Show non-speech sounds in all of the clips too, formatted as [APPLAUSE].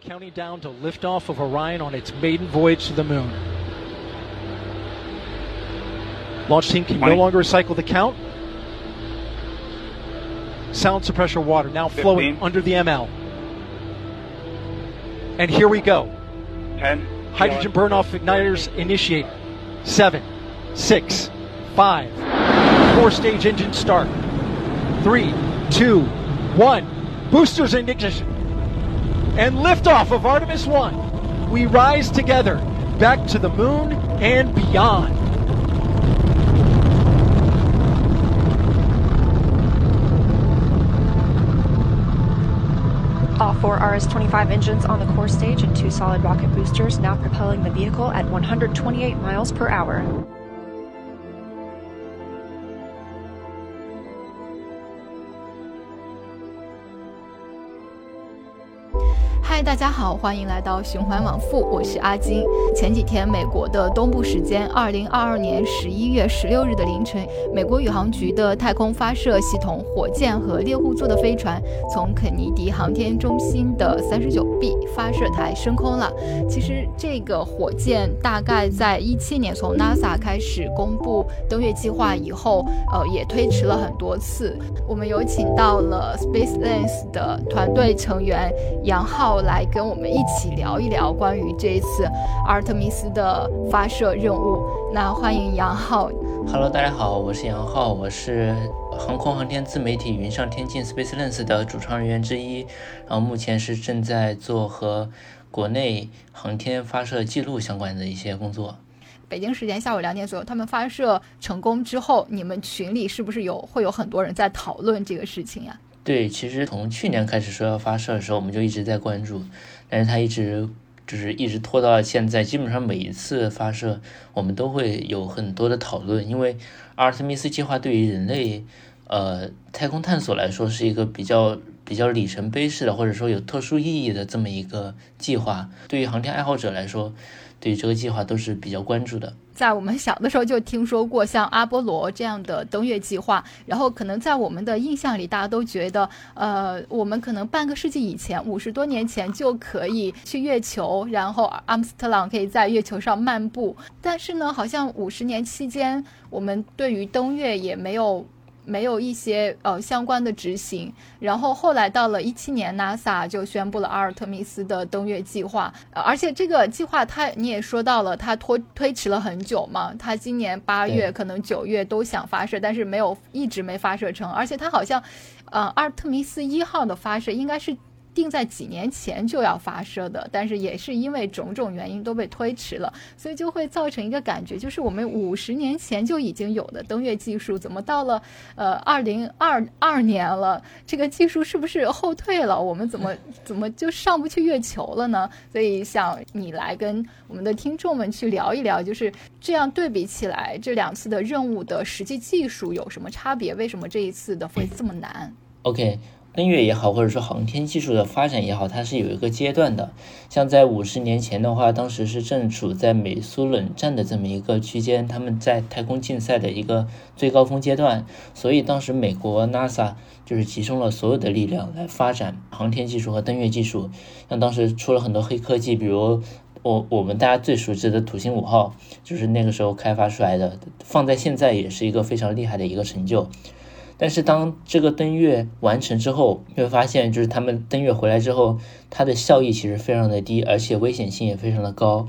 Counting down to liftoff of Orion on its maiden voyage to the moon. Launch team can no longer recycle the count. Sound suppressor water now flowing 15. under the ML. And here we go. 10. Hydrogen burn off igniters initiate. 7, 6, 5. Four stage engine start. 3, 2, 1. Boosters in ignition. And liftoff of Artemis 1. We rise together back to the moon and beyond. All four RS-25 engines on the core stage and two solid rocket boosters now propelling the vehicle at 128 miles per hour. 嗨，大家好，欢迎来到循环往复，我是阿金。前几天，美国的东部时间二零二二年十一月十六日的凌晨，美国宇航局的太空发射系统火箭和猎户座的飞船从肯尼迪航天中心的三十九 B 发射台升空了。其实，这个火箭大概在一七年从 NASA 开始公布登月计划以后，呃，也推迟了很多次。我们有请到了 SpaceLens 的团队成员杨浩来跟我们一起聊一聊关于这一次阿尔特弥斯的发射任务。那欢迎杨浩。Hello，大家好，我是杨浩，我是航空航天自媒体云上天境 SpaceLens 的主创人员之一，然后目前是正在做和国内航天发射记录相关的一些工作。北京时间下午两点左右，他们发射成功之后，你们群里是不是有会有很多人在讨论这个事情呀？对，其实从去年开始说要发射的时候，我们就一直在关注，但是它一直就是一直拖到了现在。基本上每一次发射，我们都会有很多的讨论，因为阿尔特弥斯计划对于人类呃太空探索来说是一个比较比较里程碑式的，或者说有特殊意义的这么一个计划。对于航天爱好者来说，对这个计划都是比较关注的。在我们小的时候就听说过像阿波罗这样的登月计划，然后可能在我们的印象里，大家都觉得，呃，我们可能半个世纪以前，五十多年前就可以去月球，然后阿姆斯特朗可以在月球上漫步。但是呢，好像五十年期间，我们对于登月也没有。没有一些呃相关的执行，然后后来到了一七年，NASA 就宣布了阿尔特弥斯的登月计划，呃而且这个计划它你也说到了，它拖推迟了很久嘛，它今年八月可能九月都想发射，但是没有一直没发射成，而且它好像，呃阿尔特弥斯一号的发射应该是。定在几年前就要发射的，但是也是因为种种原因都被推迟了，所以就会造成一个感觉，就是我们五十年前就已经有的登月技术，怎么到了呃二零二二年了，这个技术是不是后退了？我们怎么 [LAUGHS] 怎么就上不去月球了呢？所以想你来跟我们的听众们去聊一聊，就是这样对比起来，这两次的任务的实际技术有什么差别？为什么这一次的会这么难？OK，登月也好，或者说航天技术的发展也好，它是有一个阶段的。像在五十年前的话，当时是正处在美苏冷战的这么一个区间，他们在太空竞赛的一个最高峰阶段，所以当时美国 NASA 就是集中了所有的力量来发展航天技术和登月技术。像当时出了很多黑科技，比如我我们大家最熟知的土星五号，就是那个时候开发出来的，放在现在也是一个非常厉害的一个成就。但是当这个登月完成之后，你会发现，就是他们登月回来之后，它的效益其实非常的低，而且危险性也非常的高。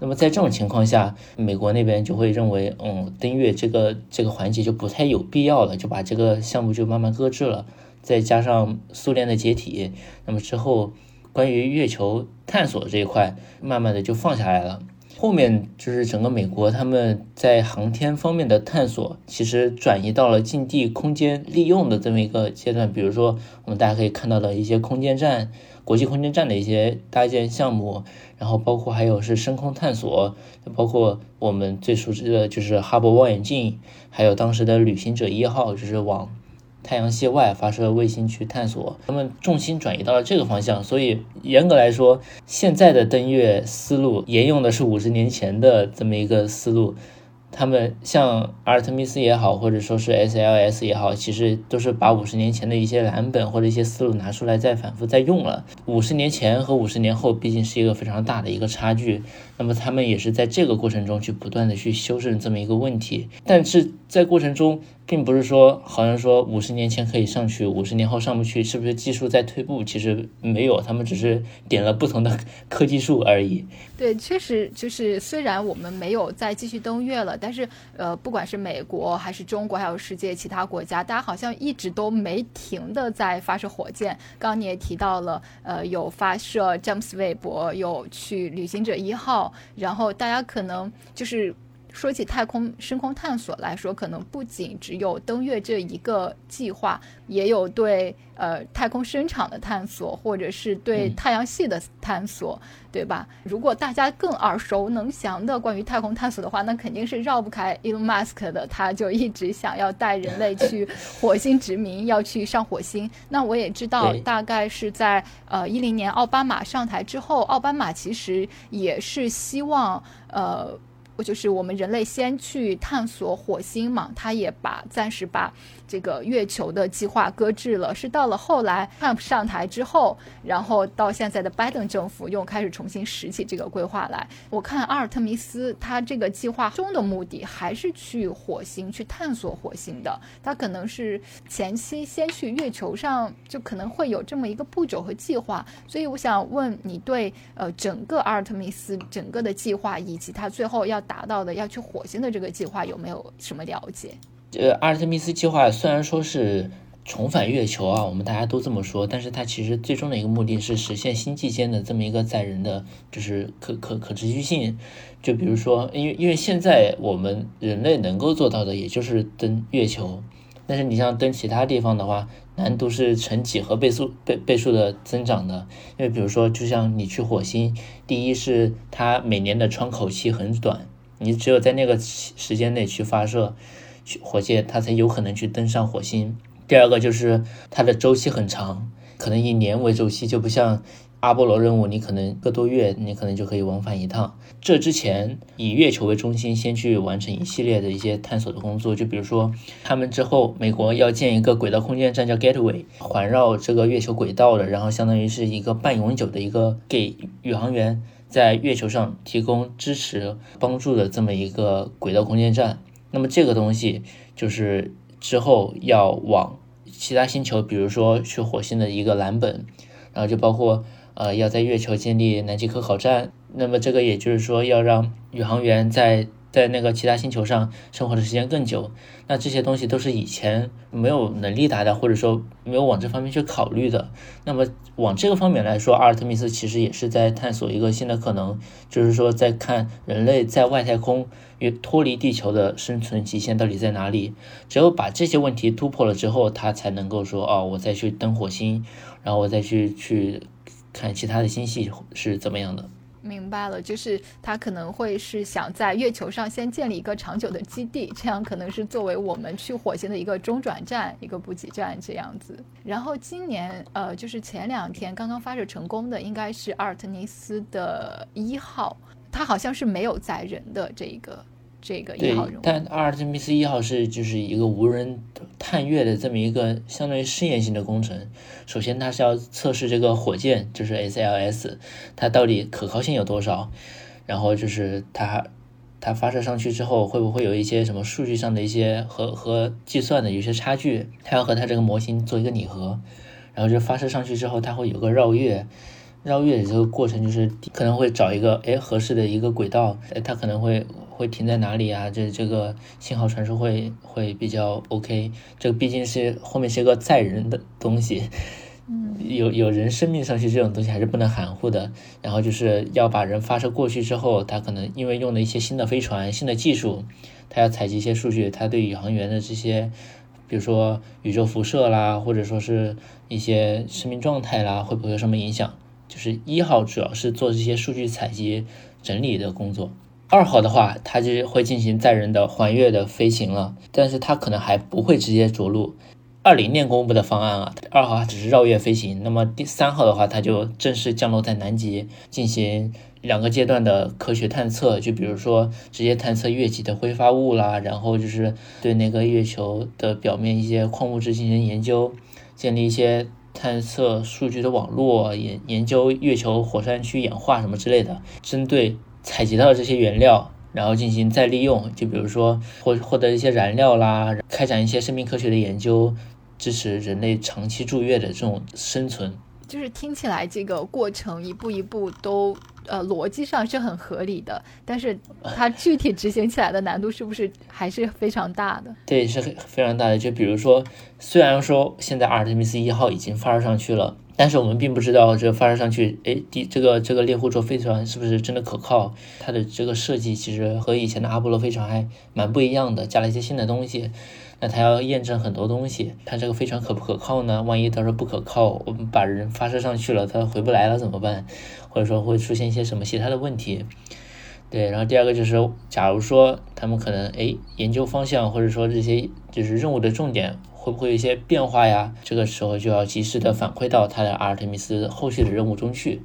那么在这种情况下，美国那边就会认为，嗯，登月这个这个环节就不太有必要了，就把这个项目就慢慢搁置了。再加上苏联的解体，那么之后关于月球探索这一块，慢慢的就放下来了。后面就是整个美国他们在航天方面的探索，其实转移到了近地空间利用的这么一个阶段。比如说，我们大家可以看到的一些空间站、国际空间站的一些搭建项目，然后包括还有是深空探索，包括我们最熟知的就是哈勃望远镜，还有当时的旅行者一号，就是往太阳系外发射卫星去探索，他们重心转移到了这个方向，所以严格来说，现在的登月思路沿用的是五十年前的这么一个思路，他们像阿尔特密斯也好，或者说是 SLS 也好，其实都是把五十年前的一些蓝本或者一些思路拿出来再反复再用了。五十年前和五十年后毕竟是一个非常大的一个差距，那么他们也是在这个过程中去不断的去修正这么一个问题，但是在过程中。并不是说，好像说五十年前可以上去，五十年后上不去，是不是技术在退步？其实没有，他们只是点了不同的科技树而已。对，确实就是虽然我们没有再继续登月了，但是呃，不管是美国还是中国，还有世界其他国家，大家好像一直都没停的在发射火箭。刚刚你也提到了，呃，有发射詹姆斯韦伯，有去旅行者一号，然后大家可能就是。说起太空深空探索来说，可能不仅只有登月这一个计划，也有对呃太空深场的探索，或者是对太阳系的探索，对吧？如果大家更耳熟能详的关于太空探索的话，那肯定是绕不开 Elon Musk 的，他就一直想要带人类去 [LAUGHS] 火星殖民，要去上火星。那我也知道，大概是在呃一零年奥巴马上台之后，奥巴马其实也是希望呃。就是我们人类先去探索火星嘛，他也把暂时把。这个月球的计划搁置了，是到了后来 Trump 上台之后，然后到现在的拜登政府又开始重新拾起这个规划来。我看阿尔特弥斯他这个计划中的目的还是去火星去探索火星的，他可能是前期先去月球上，就可能会有这么一个步骤和计划。所以我想问你对呃整个阿尔特弥斯整个的计划以及他最后要达到的要去火星的这个计划有没有什么了解？呃，阿尔特密斯计划虽然说是重返月球啊，我们大家都这么说，但是它其实最终的一个目的是实现星际间的这么一个载人的，就是可可可持续性。就比如说，因为因为现在我们人类能够做到的，也就是登月球，但是你像登其他地方的话，难度是成几何倍数倍倍数的增长的。因为比如说，就像你去火星，第一是它每年的窗口期很短，你只有在那个时间内去发射。火箭它才有可能去登上火星。第二个就是它的周期很长，可能以年为周期，就不像阿波罗任务，你可能个多月你可能就可以往返一趟。这之前以月球为中心，先去完成一系列的一些探索的工作，就比如说他们之后美国要建一个轨道空间站叫 Gateway，环绕这个月球轨道的，然后相当于是一个半永久的一个给宇航员在月球上提供支持帮助的这么一个轨道空间站。那么这个东西就是之后要往其他星球，比如说去火星的一个蓝本，然后就包括呃要在月球建立南极科考站。那么这个也就是说要让宇航员在。在那个其他星球上生活的时间更久，那这些东西都是以前没有能力达到，或者说没有往这方面去考虑的。那么往这个方面来说，阿尔特密斯其实也是在探索一个新的可能，就是说在看人类在外太空与脱离地球的生存极限到底在哪里。只有把这些问题突破了之后，他才能够说哦，我再去登火星，然后我再去去看其他的星系是怎么样的。明白了，就是他可能会是想在月球上先建立一个长久的基地，这样可能是作为我们去火星的一个中转站、一个补给站这样子。然后今年，呃，就是前两天刚刚发射成功的，应该是阿尔特尼斯的一号，它好像是没有载人的这一个。这个一号任务，但阿尔忒弥斯一号是就是一个无人探月的这么一个相当于试验性的工程。首先，它是要测试这个火箭，就是 SLS，它到底可靠性有多少。然后就是它它发射上去之后，会不会有一些什么数据上的一些和和计算的有些差距？它要和它这个模型做一个拟合。然后就发射上去之后，它会有个绕月，绕月的这个过程就是可能会找一个哎合适的一个轨道，哎，它可能会。会停在哪里啊？这这个信号传输会会比较 OK。这个毕竟是后面是一个载人的东西，嗯，有有人生命上去这种东西还是不能含糊的。然后就是要把人发射过去之后，它可能因为用了一些新的飞船、新的技术，它要采集一些数据，它对宇航员的这些，比如说宇宙辐射啦，或者说是一些生命状态啦，会不会有什么影响？就是一号主要是做这些数据采集整理的工作。二号的话，它就会进行载人的环月的飞行了，但是它可能还不会直接着陆。二零年公布的方案啊，二号只是绕月飞行，那么第三号的话，它就正式降落在南极，进行两个阶段的科学探测，就比如说直接探测月极的挥发物啦，然后就是对那个月球的表面一些矿物质进行研究，建立一些探测数据的网络，研研究月球火山区氧化什么之类的，针对采集到的这些原料。然后进行再利用，就比如说获获得一些燃料啦，开展一些生命科学的研究，支持人类长期住月的这种生存。就是听起来这个过程一步一步都呃逻辑上是很合理的，但是 [LAUGHS] 它具体执行起来的难度是不是还是非常大的？对，是非常大的。就比如说，虽然说现在阿尔忒弥斯一号已经发射上去了。但是我们并不知道这发射上去，哎，第这个这个猎户座飞船是不是真的可靠？它的这个设计其实和以前的阿波罗飞船还蛮不一样的，加了一些新的东西。那它要验证很多东西，它这个飞船可不可靠呢？万一到时候不可靠，我们把人发射上去了，它回不来了怎么办？或者说会出现一些什么其他的问题？对，然后第二个就是，假如说他们可能哎研究方向，或者说这些就是任务的重点。会不会有一些变化呀？这个时候就要及时的反馈到他的阿尔忒弥斯后续的任务中去。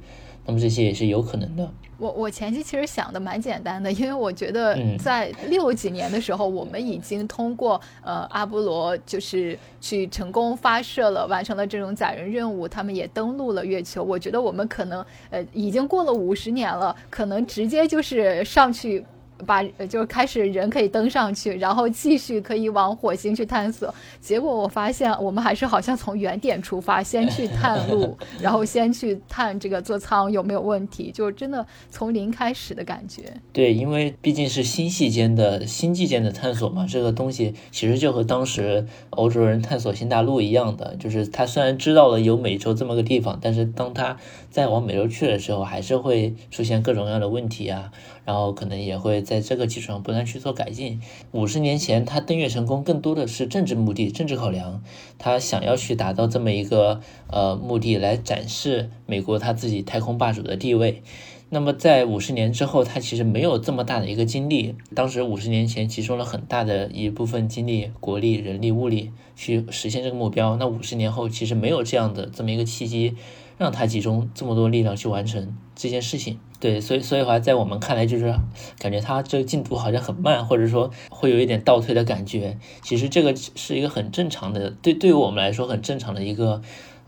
那么这些也是有可能的。我我前期其实想的蛮简单的，因为我觉得在六几年的时候，我们已经通过呃阿波罗就是去成功发射了，完成了这种载人任务，他们也登陆了月球。我觉得我们可能呃已经过了五十年了，可能直接就是上去。把就开始人可以登上去，然后继续可以往火星去探索。结果我发现我们还是好像从原点出发，先去探路，然后先去探这个座舱有没有问题，就真的从零开始的感觉。对，因为毕竟是星系间的星际间的探索嘛，这个东西其实就和当时欧洲人探索新大陆一样的，就是他虽然知道了有美洲这么个地方，但是当他再往美洲去的时候，还是会出现各种各样的问题啊。然后可能也会在这个基础上不断去做改进。五十年前他登月成功，更多的是政治目的、政治考量，他想要去达到这么一个呃目的来展示美国他自己太空霸主的地位。那么在五十年之后，他其实没有这么大的一个精力。当时五十年前集中了很大的一部分精力、国力、人力、物力去实现这个目标。那五十年后，其实没有这样的这么一个契机，让他集中这么多力量去完成这件事情。对，所以所以话，在我们看来，就是感觉他这个进度好像很慢，或者说会有一点倒退的感觉。其实这个是一个很正常的，对对于我们来说很正常的一个，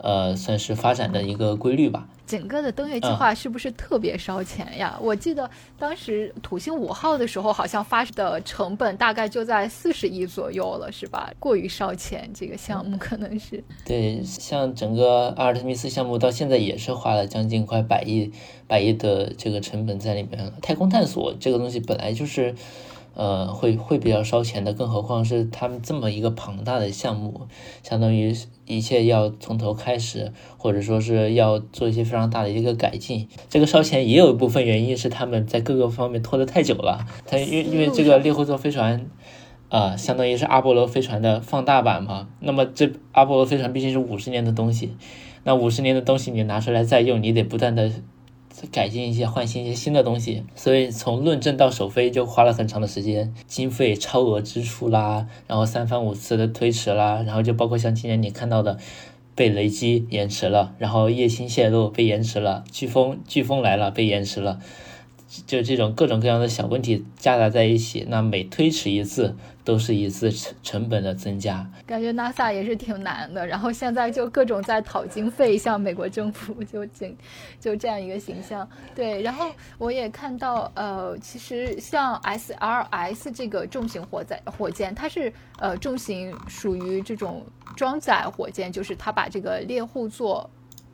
呃，算是发展的一个规律吧。整个的登月计划是不是特别烧钱呀？我记得当时土星五号的时候，好像发的成本大概就在四十亿左右了，是吧？过于烧钱，这个项目可能是。对，像整个阿尔忒弥斯项目到现在也是花了将近快百亿、百亿的这个成本在里面了。太空探索这个东西本来就是。呃，会会比较烧钱的，更何况是他们这么一个庞大的项目，相当于一切要从头开始，或者说是要做一些非常大的一个改进。这个烧钱也有一部分原因是他们在各个方面拖得太久了。他因为因为这个猎户座飞船，啊，相当于是阿波罗飞船的放大版嘛。那么这阿波罗飞船毕竟是五十年的东西，那五十年的东西你拿出来再用，你得不断的。改进一些，换新一些新的东西，所以从论证到首飞就花了很长的时间，经费超额支出啦，然后三番五次的推迟啦，然后就包括像今年你看到的，被雷击延迟了，然后液星泄露被延迟了，飓风飓风来了被延迟了。就这种各种各样的小问题夹杂在一起，那每推迟一次都是一次成成本的增加。感觉 NASA 也是挺难的，然后现在就各种在讨经费，像美国政府就仅就这样一个形象。对，然后我也看到，呃，其实像 SLS 这个重型火载火箭，它是呃重型属于这种装载火箭，就是它把这个猎户座。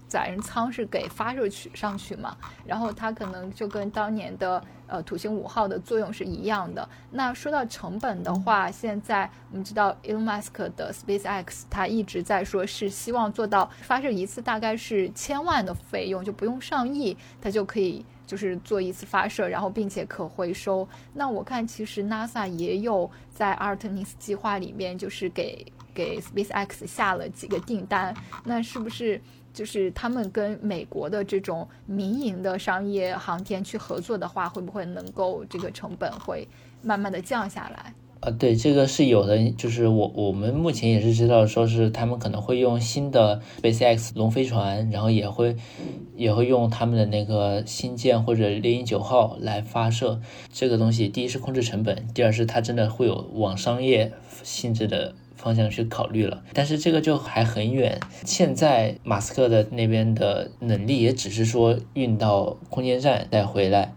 载人舱是给发射去上去嘛，然后它可能就跟当年的呃土星五号的作用是一样的。那说到成本的话，现在我们知道 Elon Musk 的 SpaceX，它一直在说是希望做到发射一次大概是千万的费用，就不用上亿，它就可以就是做一次发射，然后并且可回收。那我看其实 NASA 也有在阿尔特尼斯计划里面，就是给给 SpaceX 下了几个订单，那是不是？就是他们跟美国的这种民营的商业航天去合作的话，会不会能够这个成本会慢慢的降下来？啊，对，这个是有的，就是我我们目前也是知道，说是他们可能会用新的 SpaceX 龙飞船，然后也会也会用他们的那个星舰或者猎鹰九号来发射这个东西。第一是控制成本，第二是它真的会有往商业性质的方向去考虑了。但是这个就还很远，现在马斯克的那边的能力也只是说运到空间站再回来。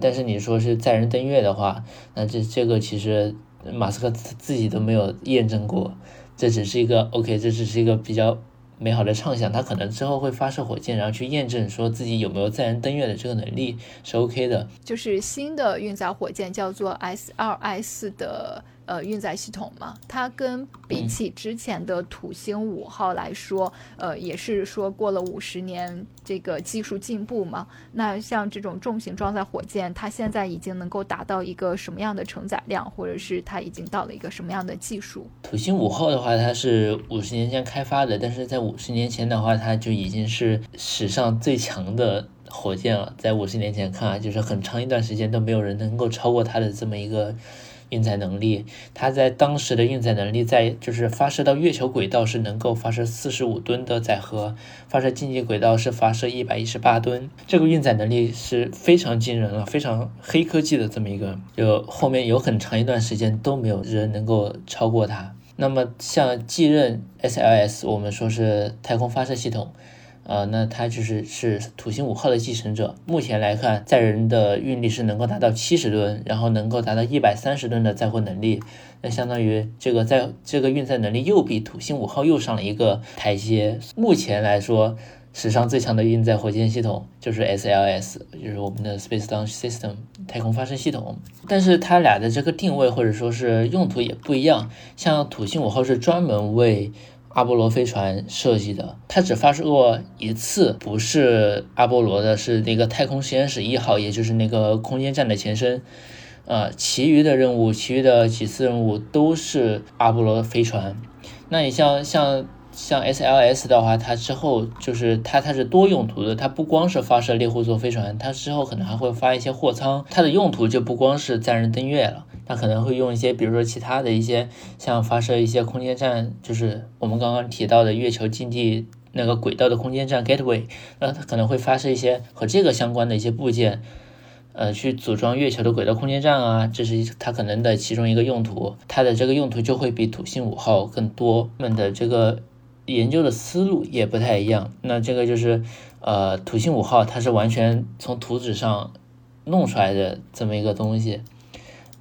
但是你说是载人登月的话，那这这个其实马斯克自己都没有验证过，这只是一个 OK，这只是一个比较美好的畅想。他可能之后会发射火箭，然后去验证说自己有没有载人登月的这个能力是 OK 的。就是新的运载火箭叫做 S2S 的。呃，运载系统嘛，它跟比起之前的土星五号来说，呃，也是说过了五十年这个技术进步嘛。那像这种重型装载火箭，它现在已经能够达到一个什么样的承载量，或者是它已经到了一个什么样的技术？土星五号的话，它是五十年前开发的，但是在五十年前的话，它就已经是史上最强的火箭了。在五十年前看啊，就是很长一段时间都没有人能够超过它的这么一个。运载能力，它在当时的运载能力，在就是发射到月球轨道是能够发射四十五吨的载荷，发射近地轨道是发射一百一十八吨，这个运载能力是非常惊人了，非常黑科技的这么一个，就后面有很长一段时间都没有人能够超过它。那么像继任 SLS，我们说是太空发射系统。呃，那它就是是土星五号的继承者。目前来看，载人的运力是能够达到七十吨，然后能够达到一百三十吨的载货能力。那相当于这个在这个运载能力又比土星五号又上了一个台阶。目前来说，史上最强的运载火箭系统就是 SLS，就是我们的 Space Launch System 太空发射系统。但是它俩的这个定位或者说是用途也不一样。像土星五号是专门为阿波罗飞船设计的，它只发射过一次，不是阿波罗的，是那个太空实验室一号，也就是那个空间站的前身。呃，其余的任务，其余的几次任务都是阿波罗飞船。那你像像像 SLS 的话，它之后就是它它是多用途的，它不光是发射猎户座飞船，它之后可能还会发一些货舱，它的用途就不光是载人登月了。它可能会用一些，比如说其他的一些，像发射一些空间站，就是我们刚刚提到的月球近地那个轨道的空间站 Gateway，那它可能会发射一些和这个相关的一些部件，呃，去组装月球的轨道空间站啊，这是它可能的其中一个用途。它的这个用途就会比土星五号更多，们的这个研究的思路也不太一样。那这个就是，呃，土星五号它是完全从图纸上弄出来的这么一个东西。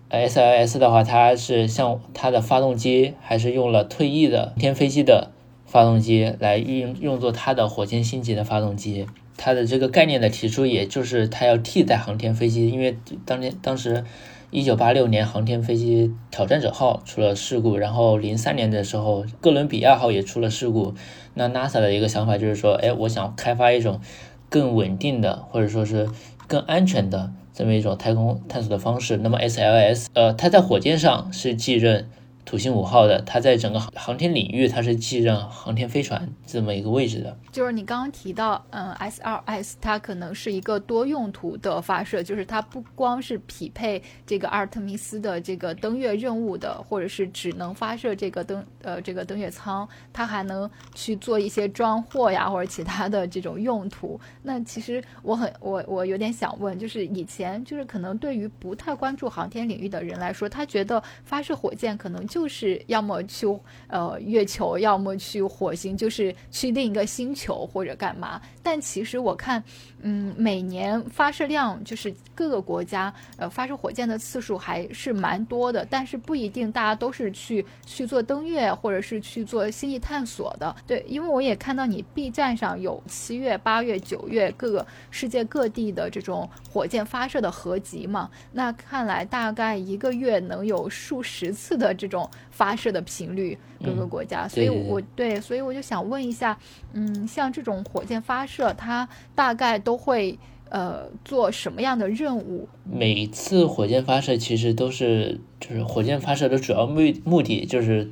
SLS 的话，它是像它的发动机还是用了退役的天飞机的发动机来运用作它的火箭星级的发动机。它的这个概念的提出，也就是它要替代航天飞机，因为当年当时一九八六年航天飞机挑战者号出了事故，然后零三年的时候哥伦比亚号也出了事故。那 NASA 的一个想法就是说，哎，我想开发一种更稳定的，或者说是更安全的。这么一种太空探索的方式，那么 SLS，呃，它在火箭上是继任。土星五号的，它在整个航航天领域，它是继任航天飞船这么一个位置的。就是你刚刚提到，嗯，S2S 它可能是一个多用途的发射，就是它不光是匹配这个阿尔特弥斯的这个登月任务的，或者是只能发射这个登呃这个登月舱，它还能去做一些装货呀或者其他的这种用途。那其实我很我我有点想问，就是以前就是可能对于不太关注航天领域的人来说，他觉得发射火箭可能。就是要么去呃月球，要么去火星，就是去另一个星球或者干嘛。但其实我看，嗯，每年发射量就是各个国家呃发射火箭的次数还是蛮多的，但是不一定大家都是去去做登月或者是去做星际探索的。对，因为我也看到你 B 站上有七月、八月、九月各个世界各地的这种火箭发射的合集嘛。那看来大概一个月能有数十次的这种。发射的频率，各个国家，所以我对，所以我就想问一下，嗯，像这种火箭发射，它大概都会呃做什么样的任务？每次火箭发射其实都是，就是火箭发射的主要目目的就是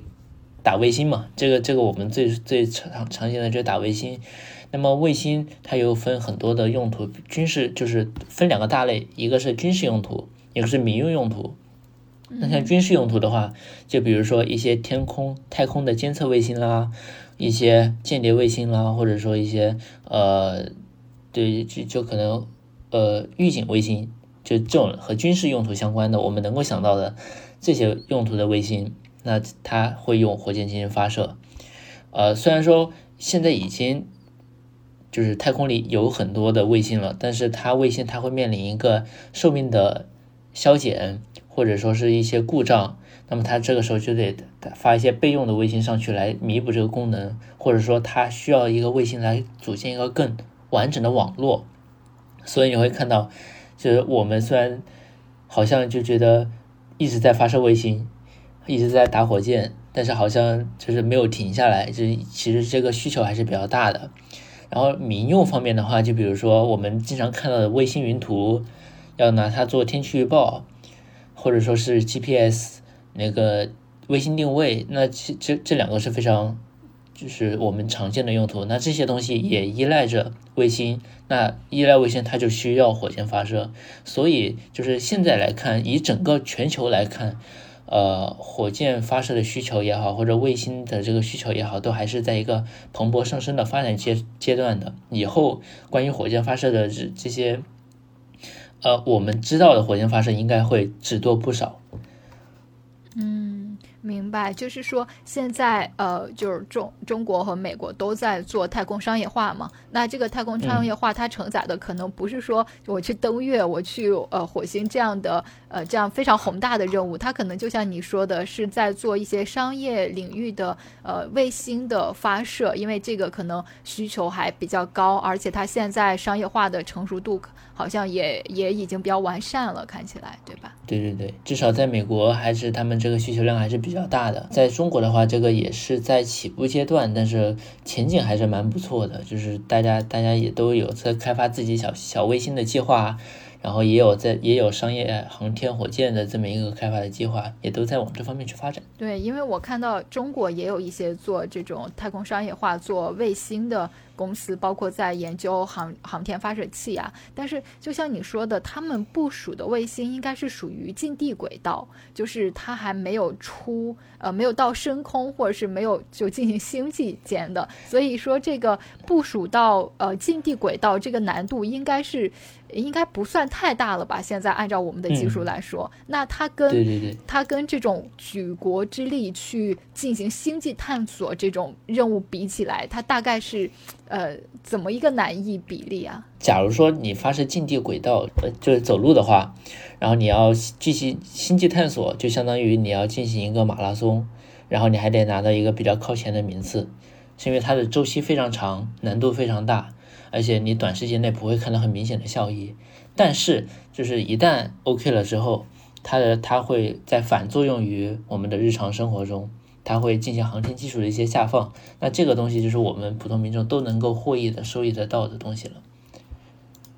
打卫星嘛，这个这个我们最最常常见的就是打卫星。那么卫星它又分很多的用途，军事就是分两个大类，一个是军事用途，一个是民用用途。那像军事用途的话，就比如说一些天空、太空的监测卫星啦，一些间谍卫星啦，或者说一些呃，对，就就可能呃预警卫星，就这种和军事用途相关的，我们能够想到的这些用途的卫星，那它会用火箭进行发射。呃，虽然说现在已经就是太空里有很多的卫星了，但是它卫星它会面临一个寿命的消减。或者说是一些故障，那么它这个时候就得发一些备用的卫星上去来弥补这个功能，或者说它需要一个卫星来组建一个更完整的网络。所以你会看到，就是我们虽然好像就觉得一直在发射卫星，一直在打火箭，但是好像就是没有停下来，就其实这个需求还是比较大的。然后民用方面的话，就比如说我们经常看到的卫星云图，要拿它做天气预报。或者说是 GPS 那个卫星定位，那这这这两个是非常就是我们常见的用途。那这些东西也依赖着卫星，那依赖卫星它就需要火箭发射。所以就是现在来看，以整个全球来看，呃，火箭发射的需求也好，或者卫星的这个需求也好，都还是在一个蓬勃上升的发展阶阶段的。以后关于火箭发射的这这些。呃，我们知道的火箭发射应该会只多不少。嗯，明白，就是说现在呃，就是中中国和美国都在做太空商业化嘛。那这个太空商业化，它承载的可能不是说我去登月，我去呃火星这样的呃这样非常宏大的任务，它可能就像你说的，是在做一些商业领域的呃卫星的发射，因为这个可能需求还比较高，而且它现在商业化的成熟度。好像也也已经比较完善了，看起来，对吧？对对对，至少在美国还是他们这个需求量还是比比较大的。在中国的话，这个也是在起步阶段，但是前景还是蛮不错的。就是大家大家也都有在开发自己小小卫星的计划。然后也有在也有商业航天火箭的这么一个开发的计划，也都在往这方面去发展。对，因为我看到中国也有一些做这种太空商业化、做卫星的公司，包括在研究航航天发射器啊。但是就像你说的，他们部署的卫星应该是属于近地轨道，就是它还没有出呃没有到深空，或者是没有就进行星际间的。所以说这个部署到呃近地轨道这个难度应该是。应该不算太大了吧？现在按照我们的技术来说，那它跟它跟这种举国之力去进行星际探索这种任务比起来，它大概是呃怎么一个难易比例啊？假如说你发射近地轨道，呃，就是走路的话，然后你要进行星际探索，就相当于你要进行一个马拉松，然后你还得拿到一个比较靠前的名次，是因为它的周期非常长，难度非常大。而且你短时间内不会看到很明显的效益，但是就是一旦 OK 了之后，它的它会在反作用于我们的日常生活中，它会进行航天技术的一些下放，那这个东西就是我们普通民众都能够获益的、收益得到的东西了。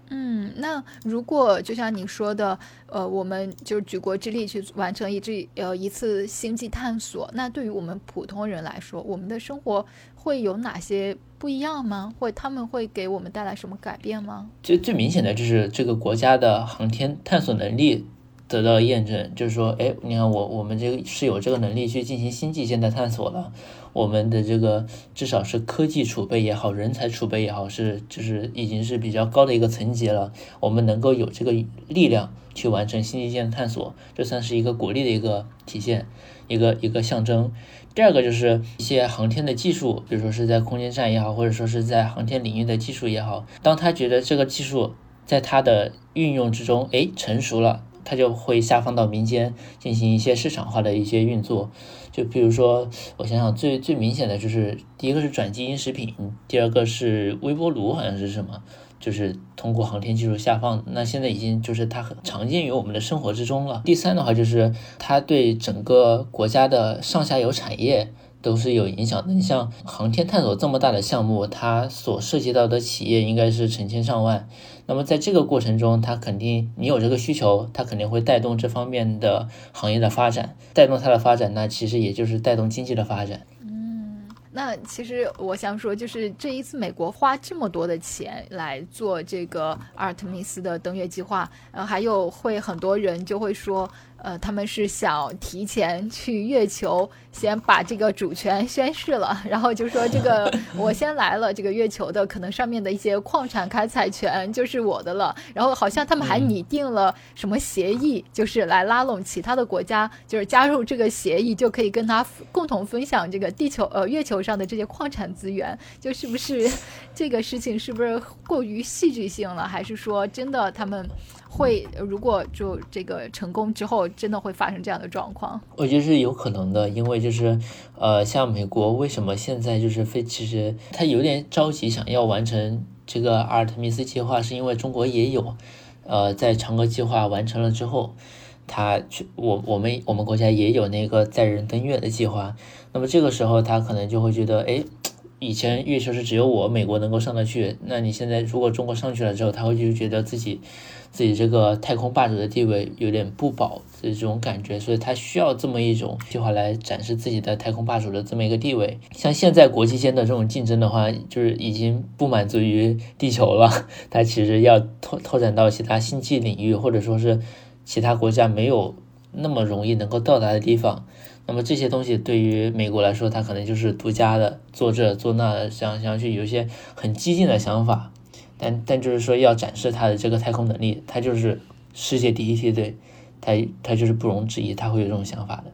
嗯，那如果就像你说的，呃，我们就是举国之力去完成一次呃一次星际探索，那对于我们普通人来说，我们的生活会有哪些不一样吗？会他们会给我们带来什么改变吗？最最明显的就是这个国家的航天探索能力。得到验证，就是说，哎，你看我我们这个是有这个能力去进行星际间的探索了。我们的这个至少是科技储备也好，人才储备也好，是就是已经是比较高的一个层级了。我们能够有这个力量去完成星际间的探索，这算是一个国力的一个体现，一个一个象征。第二个就是一些航天的技术，比如说是在空间站也好，或者说是在航天领域的技术也好，当他觉得这个技术在他的运用之中，哎，成熟了。它就会下放到民间进行一些市场化的一些运作，就比如说，我想想最最明显的就是第一个是转基因食品，第二个是微波炉，好像是什么，就是通过航天技术下放，那现在已经就是它很常见于我们的生活之中了。第三的话就是它对整个国家的上下游产业。都是有影响的。你像航天探索这么大的项目，它所涉及到的企业应该是成千上万。那么在这个过程中，它肯定你有这个需求，它肯定会带动这方面的行业的发展，带动它的发展，那其实也就是带动经济的发展。嗯那其实我想说，就是这一次美国花这么多的钱来做这个阿尔特密斯的登月计划，呃，还有会很多人就会说。呃，他们是想提前去月球，先把这个主权宣誓了，然后就说这个 [LAUGHS] 我先来了，这个月球的可能上面的一些矿产开采权就是我的了。然后好像他们还拟定了什么协议，就是来拉拢其他的国家，就是加入这个协议就可以跟他共同分享这个地球呃月球上的这些矿产资源。就是不是 [LAUGHS] 这个事情是不是过于戏剧性了？还是说真的他们？会，如果就这个成功之后，真的会发生这样的状况？我觉得是有可能的，因为就是，呃，像美国为什么现在就是非，其实他有点着急想要完成这个阿尔特密斯计划，是因为中国也有，呃，在嫦娥计划完成了之后，他去我我们我们国家也有那个载人登月的计划，那么这个时候他可能就会觉得，哎。以前月球是只有我美国能够上得去，那你现在如果中国上去了之后，他会就觉得自己自己这个太空霸主的地位有点不保的这种感觉，所以他需要这么一种计划来展示自己的太空霸主的这么一个地位。像现在国际间的这种竞争的话，就是已经不满足于地球了，它其实要拓拓展到其他星际领域，或者说是其他国家没有那么容易能够到达的地方。那么这些东西对于美国来说，它可能就是独家的，做这做那，想想去有一些很激进的想法，但但就是说要展示他的这个太空能力，他就是世界第一梯队，他他就是不容置疑，他会有这种想法的。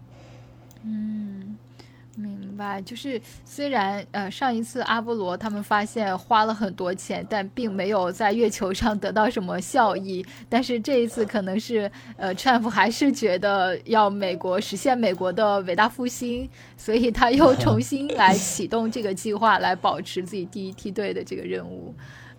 啊，就是虽然呃上一次阿波罗他们发现花了很多钱，但并没有在月球上得到什么效益。但是这一次可能是呃川普还是觉得要美国实现美国的伟大复兴，所以他又重新来启动这个计划，来保持自己第一梯队的这个任务。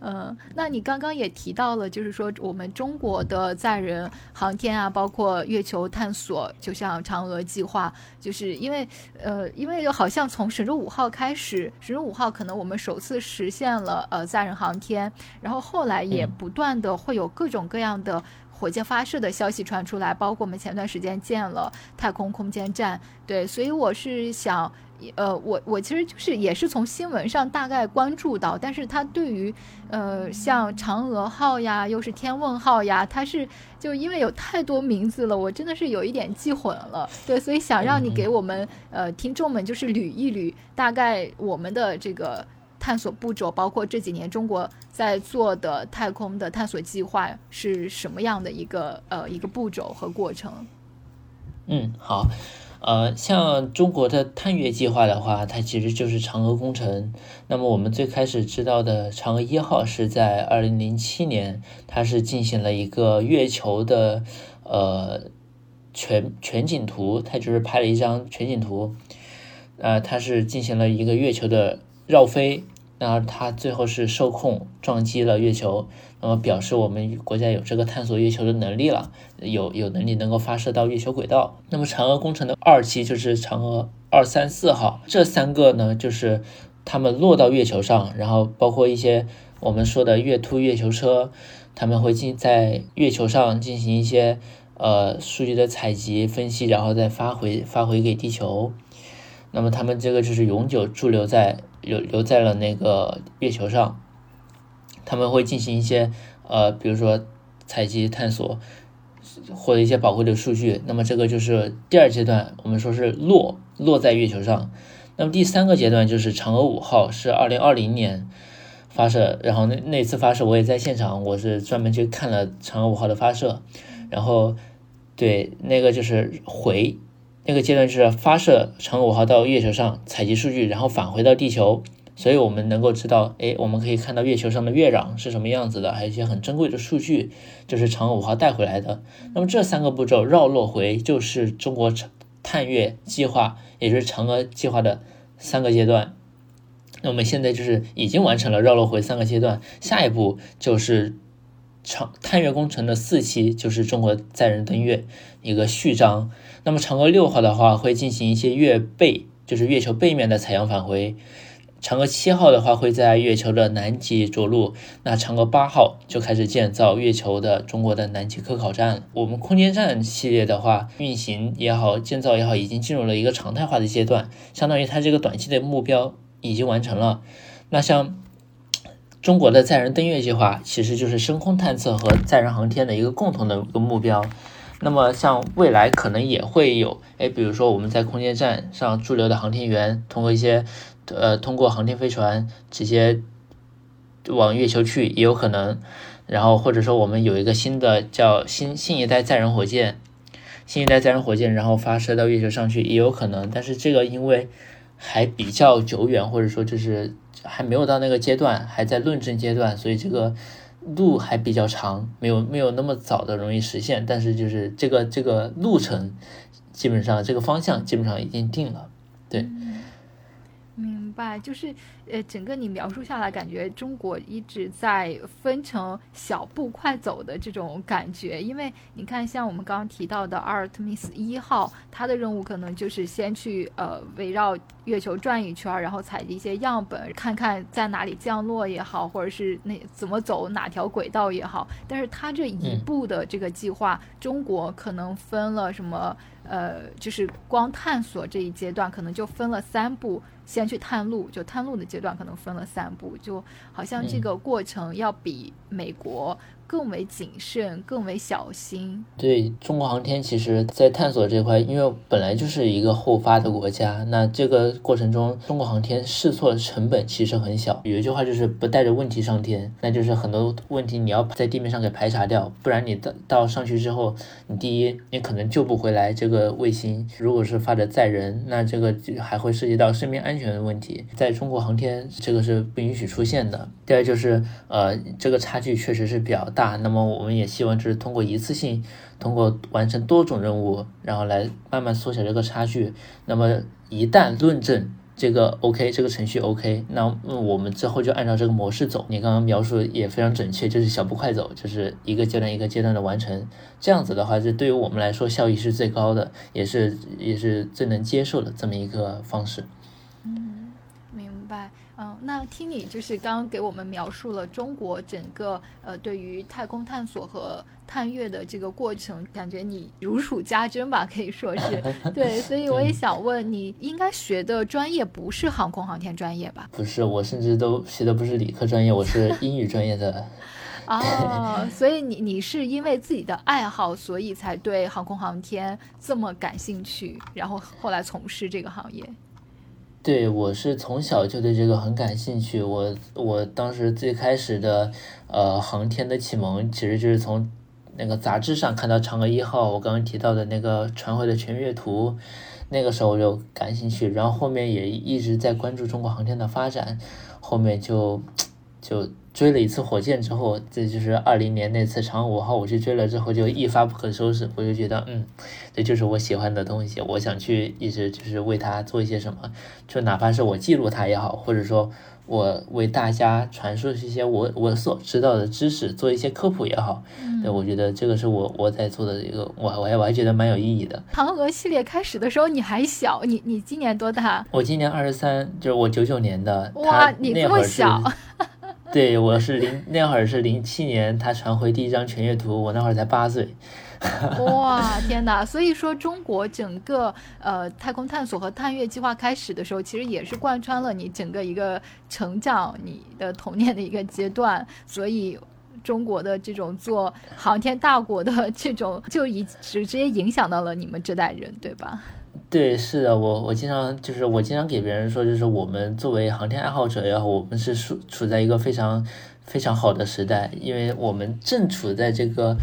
嗯，那你刚刚也提到了，就是说我们中国的载人航天啊，包括月球探索，就像嫦娥计划，就是因为呃，因为好像从神舟五号开始，神舟五号可能我们首次实现了呃载人航天，然后后来也不断的会有各种各样的火箭发射的消息传出来，包括我们前段时间建了太空空间站，对，所以我是想。呃，我我其实就是也是从新闻上大概关注到，但是它对于呃像嫦娥号呀，又是天问号呀，它是就因为有太多名字了，我真的是有一点记混了。对，所以想让你给我们呃听众们就是捋一捋，大概我们的这个探索步骤，包括这几年中国在做的太空的探索计划是什么样的一个呃一个步骤和过程。嗯，好。呃，像中国的探月计划的话，它其实就是嫦娥工程。那么我们最开始知道的嫦娥一号是在二零零七年，它是进行了一个月球的呃全全景图，它就是拍了一张全景图，呃，它是进行了一个月球的绕飞。然后它最后是受控撞击了月球，那么表示我们国家有这个探索月球的能力了，有有能力能够发射到月球轨道。那么嫦娥工程的二期就是嫦娥二三四号，这三个呢就是他们落到月球上，然后包括一些我们说的月兔月球车，他们会进在月球上进行一些呃数据的采集分析，然后再发回发回给地球。那么他们这个就是永久驻留在。留留在了那个月球上，他们会进行一些呃，比如说采集、探索，获得一些宝贵的数据。那么这个就是第二阶段，我们说是落落在月球上。那么第三个阶段就是嫦娥五号，是二零二零年发射，然后那那次发射我也在现场，我是专门去看了嫦娥五号的发射。然后对那个就是回。那个阶段就是发射嫦娥五号到月球上采集数据，然后返回到地球，所以我们能够知道，哎，我们可以看到月球上的月壤是什么样子的，还有一些很珍贵的数据，就是嫦娥五号带回来的。那么这三个步骤绕落回就是中国探月计划，也就是嫦娥计划的三个阶段。那我们现在就是已经完成了绕落回三个阶段，下一步就是长探月工程的四期，就是中国载人登月一个序章。那么嫦娥六号的话会进行一些月背，就是月球背面的采样返回。嫦娥七号的话会在月球的南极着陆。那嫦娥八号就开始建造月球的中国的南极科考站。我们空间站系列的话，运行也好，建造也好，已经进入了一个常态化的阶段。相当于它这个短期的目标已经完成了。那像中国的载人登月计划，其实就是深空探测和载人航天的一个共同的一个目标。那么像未来可能也会有，哎，比如说我们在空间站上驻留的航天员，通过一些呃通过航天飞船直接往月球去也有可能。然后或者说我们有一个新的叫新新一代载人火箭，新一代载人火箭然后发射到月球上去也有可能。但是这个因为还比较久远，或者说就是还没有到那个阶段，还在论证阶段，所以这个。路还比较长，没有没有那么早的容易实现，但是就是这个这个路程，基本上这个方向基本上已经定了，对。明白，就是呃，整个你描述下来，感觉中国一直在分成小步快走的这种感觉。因为你看，像我们刚刚提到的阿尔特密斯一号，它的任务可能就是先去呃围绕月球转一圈，然后采集一些样本，看看在哪里降落也好，或者是那怎么走哪条轨道也好。但是它这一步的这个计划，中国可能分了什么？呃，就是光探索这一阶段，可能就分了三步，先去探路，就探路的阶段可能分了三步，就好像这个过程要比美国。更为谨慎，更为小心。对中国航天，其实，在探索这块，因为本来就是一个后发的国家，那这个过程中，中国航天试错的成本其实很小。有一句话就是不带着问题上天，那就是很多问题你要在地面上给排查掉，不然你到到上去之后，你第一，你可能救不回来这个卫星。如果是发的载人，那这个还会涉及到生命安全的问题。在中国航天，这个是不允许出现的。第二就是，呃，这个差距确实是比较大。啊那么我们也希望就是通过一次性，通过完成多种任务，然后来慢慢缩小这个差距。那么一旦论证这个 OK，这个程序 OK，那我们之后就按照这个模式走。你刚刚描述也非常准确，就是小步快走，就是一个阶段一个阶段的完成。这样子的话，这对于我们来说效益是最高的，也是也是最能接受的这么一个方式。嗯，那听你就是刚刚给我们描述了中国整个呃对于太空探索和探月的这个过程，感觉你如数家珍吧，可以说是 [LAUGHS] 对。所以我也想问，你应该学的专业不是航空航天专业吧？不是，我甚至都学的不是理科专业，我是 [LAUGHS] 英语专业的。哦，所以你你是因为自己的爱好，所以才对航空航天这么感兴趣，然后后来从事这个行业。对，我是从小就对这个很感兴趣。我我当时最开始的呃航天的启蒙，其实就是从那个杂志上看到嫦娥一号，我刚刚提到的那个传回的全月图，那个时候我就感兴趣，然后后面也一直在关注中国航天的发展，后面就就。追了一次火箭之后，这就是二零年那次嫦娥五号，我去追了之后就一发不可收拾，我就觉得，嗯，这就是我喜欢的东西，我想去一直就是为它做一些什么，就哪怕是我记录它也好，或者说我为大家传输一些我我所知道的知识，做一些科普也好，对，我觉得这个是我我在做的一个，我我还我还觉得蛮有意义的。嫦娥系列开始的时候你还小，你你今年多大？我今年二十三，就是我九九年的。哇，你这么小。对，我是零那会儿是零七年，他传回第一张全月图，我那会儿才八岁。[LAUGHS] 哇，天哪！所以说，中国整个呃太空探索和探月计划开始的时候，其实也是贯穿了你整个一个成长、你的童年的一个阶段。所以，中国的这种做航天大国的这种，就已直接影响到了你们这代人，对吧？对，是的，我我经常就是我经常给别人说，就是我们作为航天爱好者也好，我们是处处在一个非常非常好的时代，因为我们正处在这个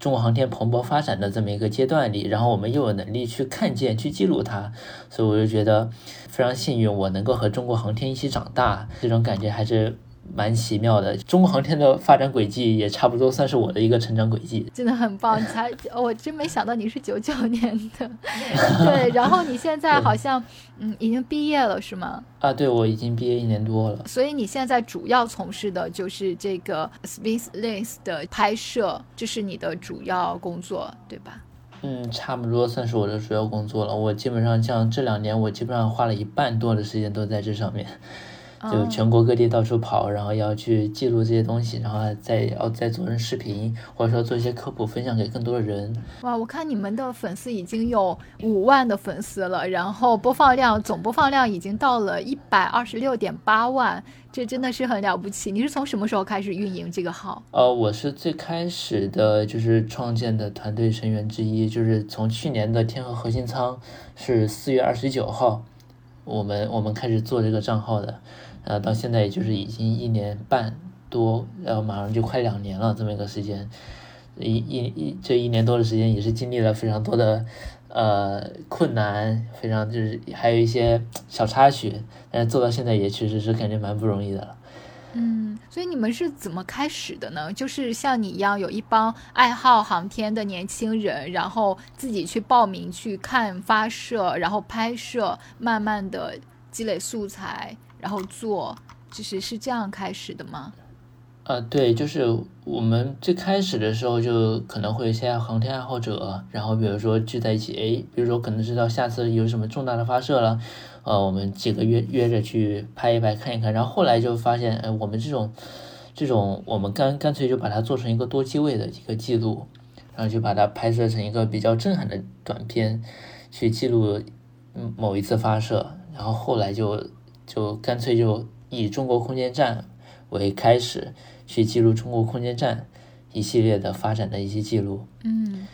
中国航天蓬勃发展的这么一个阶段里，然后我们又有能力去看见、去记录它，所以我就觉得非常幸运，我能够和中国航天一起长大，这种感觉还是。蛮奇妙的，中国航天的发展轨迹也差不多算是我的一个成长轨迹，真的很棒。才我真没想到你是九九年的，[LAUGHS] 对。然后你现在好像嗯已经毕业了是吗？啊，对，我已经毕业一年多了。所以你现在主要从事的就是这个 Space Lens 的拍摄，这是你的主要工作，对吧？嗯，差不多算是我的主要工作了。我基本上像这两年，我基本上花了一半多的时间都在这上面。就全国各地到处跑，然后要去记录这些东西，然后再要再做成视频，或者说做一些科普分享给更多的人。哇，我看你们的粉丝已经有五万的粉丝了，然后播放量总播放量已经到了一百二十六点八万，这真的是很了不起。你是从什么时候开始运营这个号？呃，我是最开始的就是创建的团队成员之一，就是从去年的天河核心仓是四月二十九号，我们我们开始做这个账号的。呃，到现在也就是已经一年半多，然后马上就快两年了这么一个时间，一一一这一年多的时间也是经历了非常多的呃困难，非常就是还有一些小插曲，但是做到现在也确实是感觉蛮不容易的了。嗯，所以你们是怎么开始的呢？就是像你一样有一帮爱好航天的年轻人，然后自己去报名去看发射，然后拍摄，慢慢的积累素材。然后做，就是是这样开始的吗？呃，对，就是我们最开始的时候就可能会先航天爱好者，然后比如说聚在一起，哎，比如说可能知道下次有什么重大的发射了，呃，我们几个约约着去拍一拍看一看，然后后来就发现，哎，我们这种这种，我们干干脆就把它做成一个多机位的一个记录，然后就把它拍摄成一个比较震撼的短片，去记录某一次发射，然后后来就。就干脆就以中国空间站为开始，去记录中国空间站一系列的发展的一些记录。嗯。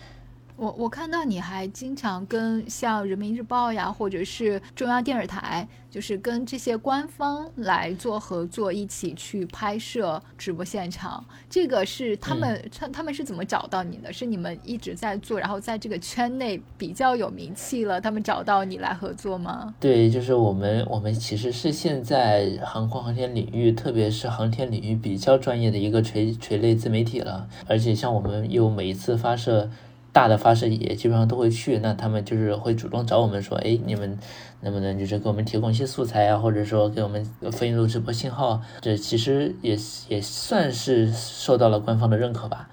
我我看到你还经常跟像人民日报呀，或者是中央电视台，就是跟这些官方来做合作，一起去拍摄直播现场。这个是他们他他们是怎么找到你的？是你们一直在做，然后在这个圈内比较有名气了，他们找到你来合作吗？对，就是我们我们其实是现在航空航天领域，特别是航天领域比较专业的一个垂垂类自媒体了。而且像我们又每一次发射。大的发射也基本上都会去，那他们就是会主动找我们说，哎，你们能不能就是给我们提供一些素材啊，或者说给我们分一路直播信号？这其实也也算是受到了官方的认可吧。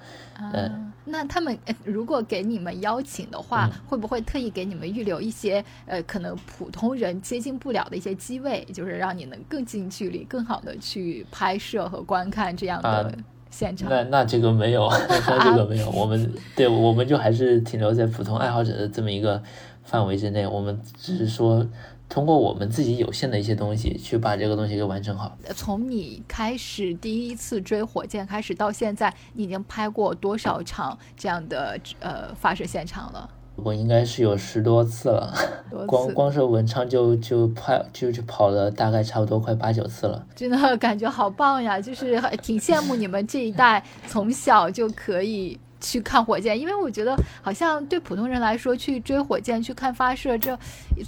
嗯，那他们如果给你们邀请的话，会不会特意给你们预留一些呃可能普通人接近不了的一些机位，就是让你能更近距离、更好的去拍摄和观看这样的？那那这个没有，[LAUGHS] 那这个没有，我们对我们就还是停留在普通爱好者的这么一个范围之内，我们只是说通过我们自己有限的一些东西去把这个东西给完成好。从你开始第一次追火箭开始到现在，你已经拍过多少场这样的呃发射现场了？我应该是有十多次了，光光是文昌就就快就就跑了大概差不多快八九次了，真的感觉好棒呀！就是挺羡慕你们这一代从小就可以。去看火箭，因为我觉得好像对普通人来说，去追火箭、去看发射，这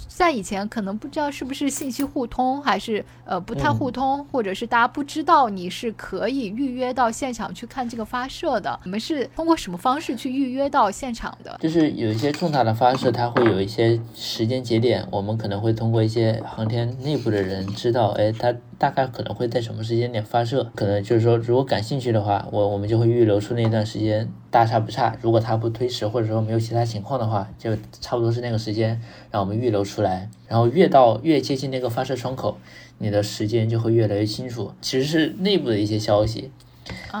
在以前可能不知道是不是信息互通，还是呃不太互通，或者是大家不知道你是可以预约到现场去看这个发射的。你们是通过什么方式去预约到现场的？就是有一些重大的发射，它会有一些时间节点，我们可能会通过一些航天内部的人知道，哎，它。大概可能会在什么时间点发射？可能就是说，如果感兴趣的话，我我们就会预留出那段时间，大差不差。如果它不推迟，或者说没有其他情况的话，就差不多是那个时间，让我们预留出来。然后越到越接近那个发射窗口，你的时间就会越来越清楚。其实是内部的一些消息。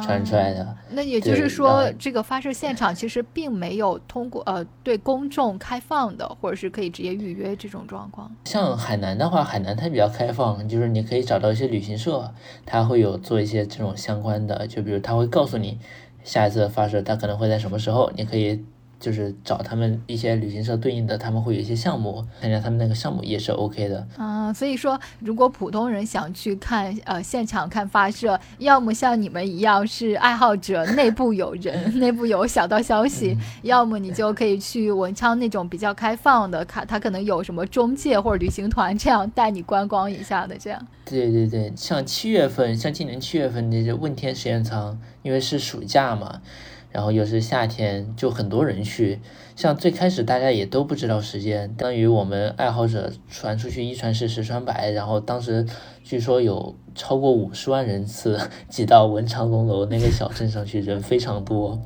传出来的，那也就是说，这个发射现场其实并没有通过呃对公众开放的，或者是可以直接预约这种状况。像海南的话，海南它比较开放，就是你可以找到一些旅行社，它会有做一些这种相关的，就比如他会告诉你下一次发射它可能会在什么时候，你可以。就是找他们一些旅行社对应的，他们会有一些项目，参加他们那个项目也是 OK 的。嗯，所以说，如果普通人想去看呃现场看发射，要么像你们一样是爱好者，内部有人，内部有小道消息；[LAUGHS] 要么你就可以去文昌那种比较开放的，看他可能有什么中介或者旅行团这样带你观光一下的这样。对对对，像七月份，像今年七月份那些问天实验舱，因为是暑假嘛。然后又是夏天，就很多人去。像最开始大家也都不知道时间，等于我们爱好者传出去一传十，十传百。然后当时据说有超过五十万人次 [LAUGHS] 挤到文昌龙楼那个小镇上去，人非常多。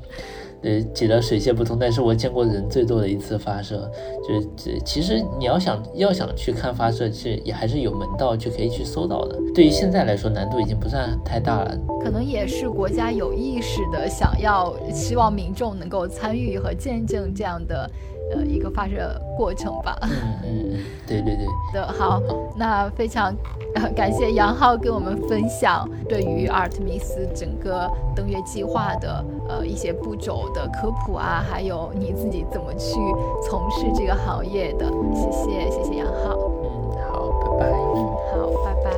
呃，挤得水泄不通。但是我见过人最多的一次发射，就是这其实你要想要想去看发射，其实也还是有门道，就可以去搜到的。对于现在来说，难度已经不算太大了。可能也是国家有意识的想要希望民众能够参与和见证这样的。呃，一个发射过程吧。嗯嗯，对对对。的 [LAUGHS] 好，那非常感谢杨浩跟我们分享对于阿尔特弥斯整个登月计划的呃一些步骤的科普啊，还有你自己怎么去从事这个行业的。谢谢，谢谢杨浩。嗯，好，拜拜。嗯，好，拜拜。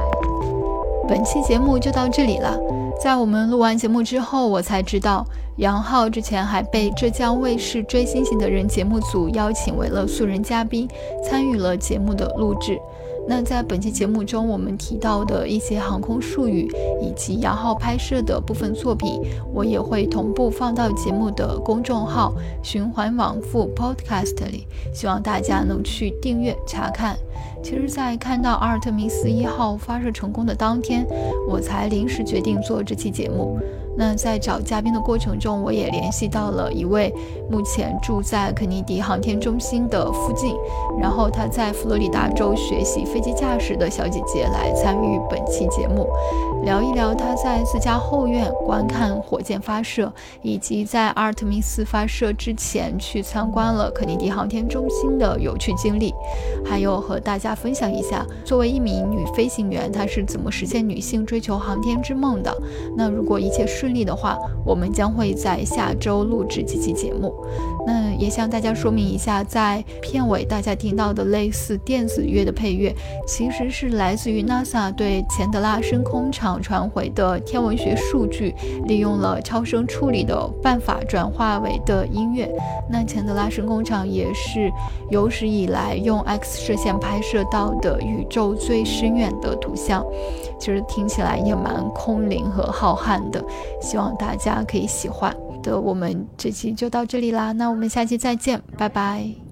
本期节目就到这里了。在我们录完节目之后，我才知道杨浩之前还被浙江卫视《追星星的人》节目组邀请为了素人嘉宾，参与了节目的录制。那在本期节目中，我们提到的一些航空术语，以及杨浩拍摄的部分作品，我也会同步放到节目的公众号“循环往复 Podcast” 里，希望大家能去订阅查看。其实，在看到阿尔特弥斯一号发射成功的当天，我才临时决定做这期节目。那在找嘉宾的过程中，我也联系到了一位目前住在肯尼迪航天中心的附近，然后他在佛罗里达州学习飞机驾驶的小姐姐来参与本期节目，聊一聊她在自家后院观看火箭发射，以及在阿尔特弥斯发射之前去参观了肯尼迪航天中心的有趣经历，还有和大家分享一下作为一名女飞行员，她是怎么实现女性追求航天之梦的。那如果一切顺顺利的话，我们将会在下周录制这期节目。那也向大家说明一下，在片尾大家听到的类似电子乐的配乐，其实是来自于 NASA 对钱德拉深空场传回的天文学数据，利用了超声处理的办法转化为的音乐。那钱德拉深空场也是有史以来用 X 射线拍摄到的宇宙最深远的图像。其实听起来也蛮空灵和浩瀚的，希望大家可以喜欢的。我们这期就到这里啦，那我们下期再见，拜拜。